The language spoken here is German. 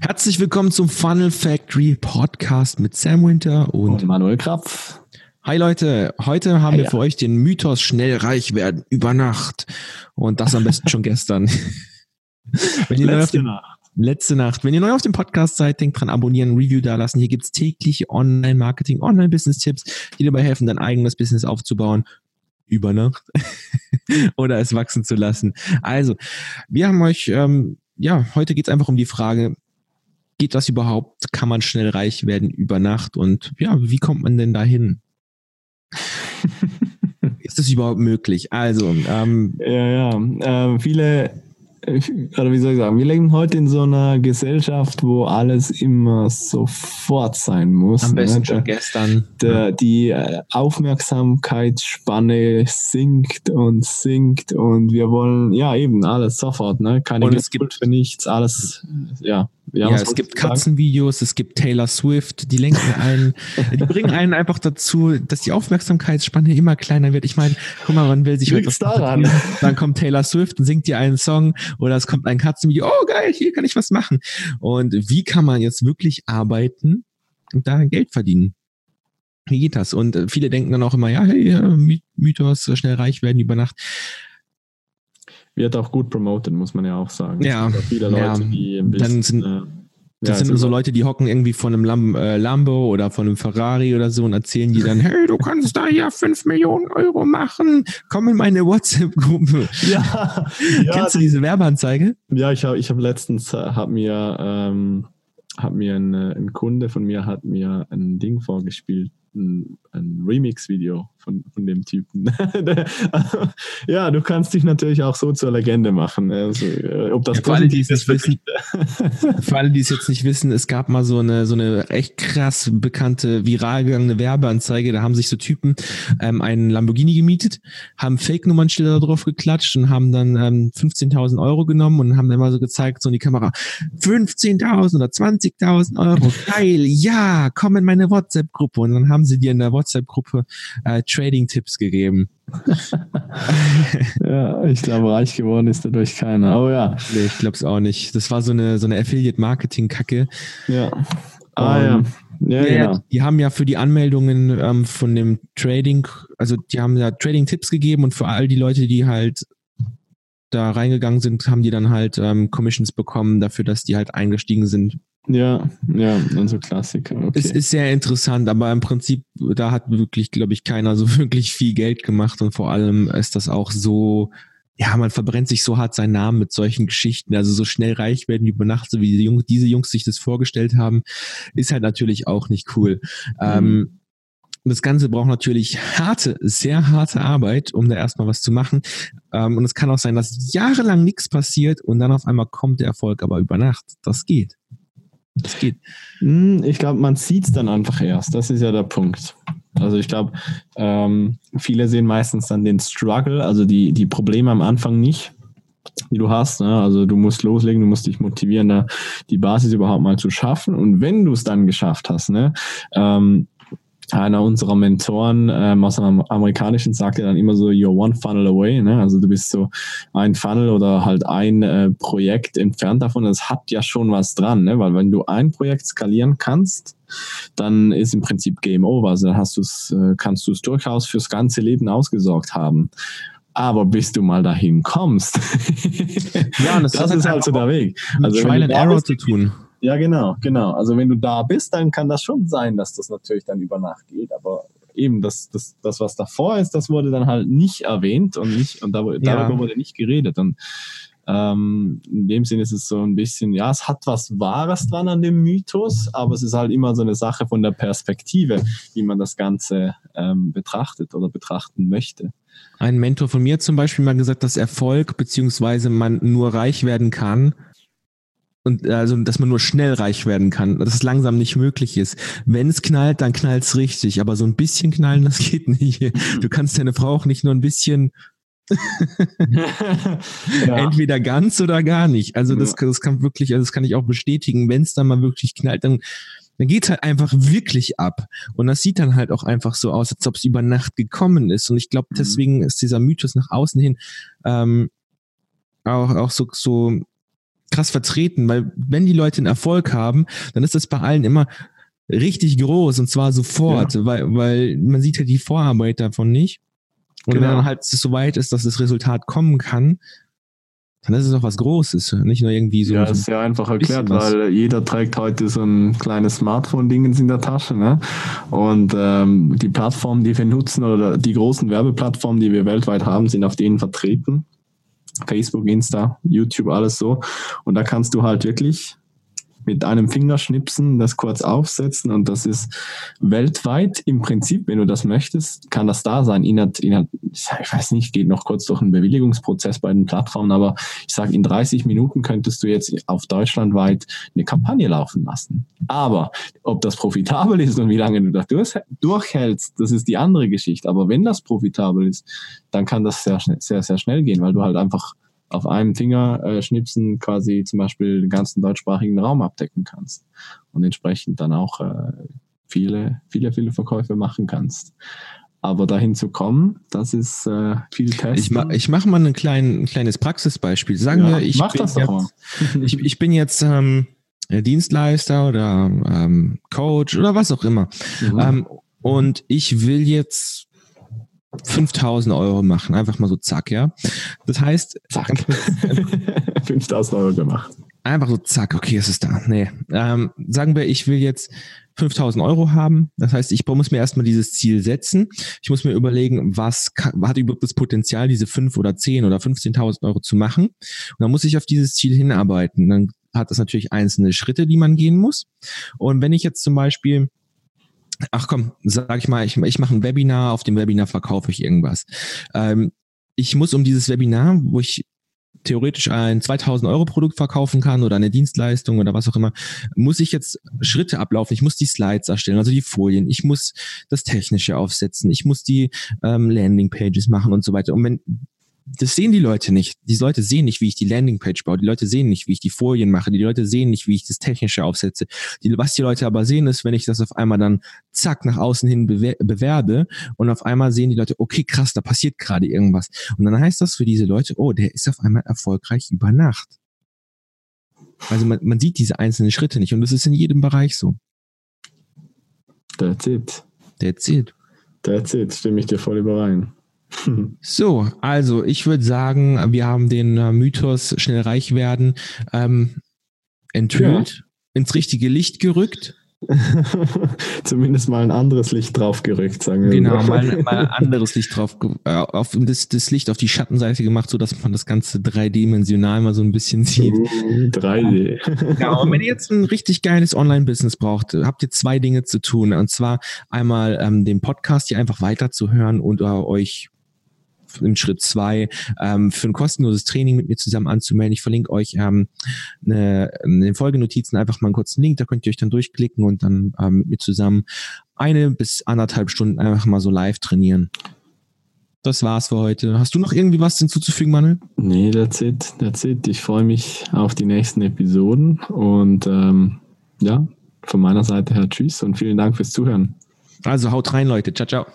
Herzlich willkommen zum Funnel Factory Podcast mit Sam Winter und, und Manuel Krapf. Hi Leute, heute haben Hi, wir für euch den Mythos schnell reich werden über Nacht und das am besten schon gestern. Wenn ihr letzte Nacht. Letzte Nacht. Wenn ihr neu auf dem Podcast seid, denkt dran, abonnieren, Review da lassen. Hier gibt's tägliche Online-Marketing, Online-Business-Tipps, die dabei helfen, dein eigenes Business aufzubauen über Nacht oder es wachsen zu lassen. Also, wir haben euch, ähm, ja, heute geht's einfach um die Frage, geht das überhaupt? Kann man schnell reich werden über Nacht? Und ja, wie kommt man denn dahin? Ist das überhaupt möglich? Also, ähm, ja, ja. Äh, viele oder wie soll ich sagen, wir leben heute in so einer Gesellschaft, wo alles immer sofort sein muss. Am besten ne? schon gestern. Der, die äh, Aufmerksamkeitsspanne sinkt und sinkt und wir wollen ja eben alles sofort, ne? Keine und es gibt für nichts, alles, ja. Ja, es gibt Katzenvideos, es gibt Taylor Swift, die lenken einen, die bringen einen einfach dazu, dass die Aufmerksamkeitsspanne immer kleiner wird. Ich meine, guck mal, man will sich heute was daran. Dann kommt Taylor Swift und singt dir einen Song oder es kommt ein Katzenvideo, oh geil, hier kann ich was machen. Und wie kann man jetzt wirklich arbeiten und da Geld verdienen? Wie geht das? Und äh, viele denken dann auch immer, ja, hey, Mythos, schnell reich werden über Nacht wird auch gut promoted, muss man ja auch sagen. Ja. Viele Leute, ja. die ein bisschen, dann sind, äh, das ja, sind so Leute, die hocken irgendwie von einem Lam äh, Lambo oder von einem Ferrari oder so und erzählen die dann, hey, du kannst da ja fünf Millionen Euro machen. Komm in meine WhatsApp-Gruppe. Ja, ja. Kennst du diese Werbeanzeige? Ja, ich habe ich hab letztens, äh, hab mir, ähm, hab mir ein, äh, ein Kunde von mir hat mir ein Ding vorgespielt, ein, ein Remix-Video von, von dem Typen. ja, du kannst dich natürlich auch so zur Legende machen. Also, äh, ob das ja, für, alle, die es nicht wissen, für alle, die es jetzt nicht wissen, es gab mal so eine, so eine echt krass bekannte, viral gegangene Werbeanzeige. Da haben sich so Typen ähm, einen Lamborghini gemietet, haben Fake-Nummernschilder drauf geklatscht und haben dann ähm, 15.000 Euro genommen und haben immer so gezeigt, so in die Kamera, 15.000 oder 20.000 Euro, geil, ja, komm in meine WhatsApp-Gruppe. Und dann haben sie dir in der WhatsApp-Gruppe äh, Trading-Tipps gegeben. ja, ich glaube, reich geworden ist dadurch keiner. Aber ja. Nee, ich glaube es auch nicht. Das war so eine, so eine Affiliate-Marketing-Kacke. Ja. Ah, ja. Ja, ja, genau. Die haben ja für die Anmeldungen ähm, von dem Trading, also die haben ja Trading-Tipps gegeben und für all die Leute, die halt da reingegangen sind, haben die dann halt ähm, Commissions bekommen dafür, dass die halt eingestiegen sind ja, ja, unsere Klassiker. Okay. Es ist sehr interessant, aber im Prinzip, da hat wirklich, glaube ich, keiner so wirklich viel Geld gemacht und vor allem ist das auch so, ja, man verbrennt sich so hart seinen Namen mit solchen Geschichten. Also so schnell reich werden über Nacht, so wie die Jungs, diese Jungs sich das vorgestellt haben, ist halt natürlich auch nicht cool. Mhm. Ähm, das Ganze braucht natürlich harte, sehr harte Arbeit, um da erstmal was zu machen. Ähm, und es kann auch sein, dass jahrelang nichts passiert und dann auf einmal kommt der Erfolg aber über Nacht. Das geht. Das geht. Hm, ich glaube, man sieht es dann einfach erst. Das ist ja der Punkt. Also ich glaube, ähm, viele sehen meistens dann den Struggle, also die, die Probleme am Anfang nicht, die du hast. Ne? Also du musst loslegen, du musst dich motivieren, da die Basis überhaupt mal zu schaffen. Und wenn du es dann geschafft hast, ne, ähm, einer unserer Mentoren ähm, aus dem Amerikanischen sagt ja dann immer so, you're one funnel away. Ne? Also du bist so ein Funnel oder halt ein äh, Projekt entfernt davon. Das hat ja schon was dran, ne? weil wenn du ein Projekt skalieren kannst, dann ist im Prinzip Game Over. Also dann hast du's, äh, kannst du es durchaus fürs ganze Leben ausgesorgt haben. Aber bis du mal dahin kommst, ja, das, das ist halt so der Weg. Also Trial and Error zu tun. Ja, genau, genau. Also wenn du da bist, dann kann das schon sein, dass das natürlich dann über Nacht geht. Aber eben das, das, das was davor ist, das wurde dann halt nicht erwähnt und nicht und darüber ja. wurde nicht geredet. Und ähm, in dem Sinne ist es so ein bisschen, ja, es hat was Wahres dran an dem Mythos, aber es ist halt immer so eine Sache von der Perspektive, wie man das Ganze ähm, betrachtet oder betrachten möchte. Ein Mentor von mir zum Beispiel mal gesagt, dass Erfolg beziehungsweise man nur reich werden kann, und also dass man nur schnell reich werden kann, dass es langsam nicht möglich ist. Wenn es knallt, dann knallt es richtig, aber so ein bisschen knallen, das geht nicht. Du kannst deine Frau auch nicht nur ein bisschen ja. entweder ganz oder gar nicht. Also das, das kann wirklich, also das kann ich auch bestätigen, wenn es dann mal wirklich knallt, dann dann geht's halt einfach wirklich ab. Und das sieht dann halt auch einfach so aus, als ob es über Nacht gekommen ist. Und ich glaube, mhm. deswegen ist dieser Mythos nach außen hin ähm, auch, auch so, so krass vertreten, weil wenn die Leute einen Erfolg haben, dann ist das bei allen immer richtig groß und zwar sofort, ja. weil, weil man sieht ja die Vorarbeit davon nicht. Und genau. wenn dann halt so weit ist, dass das Resultat kommen kann, dann ist es auch was Großes, nicht nur irgendwie so. Ja, so ist sehr einfach erklärt, weil jeder trägt heute so ein kleines Smartphone-Dingens in der Tasche. Ne? Und ähm, die Plattformen, die wir nutzen oder die großen Werbeplattformen, die wir weltweit haben, sind auf denen vertreten. Facebook, Insta, YouTube, alles so. Und da kannst du halt wirklich mit einem Fingerschnipsen das kurz aufsetzen und das ist weltweit im Prinzip, wenn du das möchtest, kann das da sein. Inhalt, Inhalt, ich weiß nicht, geht noch kurz durch einen Bewilligungsprozess bei den Plattformen, aber ich sage, in 30 Minuten könntest du jetzt auf deutschlandweit eine Kampagne laufen lassen. Aber ob das profitabel ist und wie lange du das durchhältst, das ist die andere Geschichte. Aber wenn das profitabel ist, dann kann das sehr, sehr, sehr schnell gehen, weil du halt einfach auf einem Finger äh, schnipsen quasi zum Beispiel den ganzen deutschsprachigen Raum abdecken kannst und entsprechend dann auch äh, viele, viele, viele Verkäufe machen kannst. Aber dahin zu kommen, das ist äh, viel Testen. Ich, ma ich mache mal ein, klein, ein kleines Praxisbeispiel. Sagen ja, wir, ich, mach bin das jetzt, ich, ich bin jetzt ähm, Dienstleister oder ähm, Coach oder was auch immer. Mhm. Ähm, und ich will jetzt 5000 Euro machen, einfach mal so zack, ja. Das heißt, zack. 5000 Euro gemacht. Einfach so zack, okay, es ist da. Nee. Ähm, sagen wir, ich will jetzt 5000 Euro haben. Das heißt, ich muss mir erstmal dieses Ziel setzen. Ich muss mir überlegen, was kann, hat überhaupt das Potenzial, diese 5 oder 10 oder 15.000 Euro zu machen. Und dann muss ich auf dieses Ziel hinarbeiten. Dann hat das natürlich einzelne Schritte, die man gehen muss. Und wenn ich jetzt zum Beispiel ach komm, sag ich mal, ich, ich mache ein Webinar, auf dem Webinar verkaufe ich irgendwas. Ähm, ich muss um dieses Webinar, wo ich theoretisch ein 2000 Euro Produkt verkaufen kann oder eine Dienstleistung oder was auch immer, muss ich jetzt Schritte ablaufen. Ich muss die Slides erstellen, also die Folien. Ich muss das Technische aufsetzen. Ich muss die ähm, Landing Pages machen und so weiter. Und wenn das sehen die Leute nicht. Die Leute sehen nicht, wie ich die Landingpage baue. Die Leute sehen nicht, wie ich die Folien mache. Die Leute sehen nicht, wie ich das Technische aufsetze. Die, was die Leute aber sehen, ist, wenn ich das auf einmal dann zack nach außen hin bewer bewerbe und auf einmal sehen die Leute, okay, krass, da passiert gerade irgendwas. Und dann heißt das für diese Leute, oh, der ist auf einmal erfolgreich über Nacht. Also man, man sieht diese einzelnen Schritte nicht und das ist in jedem Bereich so. That's it. That's it. That's it, stimme ich dir voll überein. So, also ich würde sagen, wir haben den äh, Mythos schnell reich werden ähm, enthüllt, ja. ins richtige Licht gerückt. Zumindest mal ein anderes Licht drauf gerückt, sagen wir. Genau, mal, mal ein anderes Licht drauf, äh, auf das, das Licht auf die Schattenseite gemacht, so dass man das Ganze dreidimensional mal so ein bisschen sieht. 3D. Genau, und wenn ihr jetzt ein richtig geiles Online-Business braucht, habt ihr zwei Dinge zu tun. Und zwar einmal ähm, den Podcast hier einfach weiterzuhören und äh, euch in Schritt zwei ähm, für ein kostenloses Training mit mir zusammen anzumelden. Ich verlinke euch ähm, eine, in den Folgenotizen einfach mal einen kurzen Link, da könnt ihr euch dann durchklicken und dann ähm, mit mir zusammen eine bis anderthalb Stunden einfach mal so live trainieren. Das war's für heute. Hast du noch irgendwie was hinzuzufügen, Manuel? Nee, that's it. That's it. Ich freue mich auf die nächsten Episoden und ähm, ja, von meiner Seite her tschüss und vielen Dank fürs Zuhören. Also haut rein, Leute. Ciao, ciao.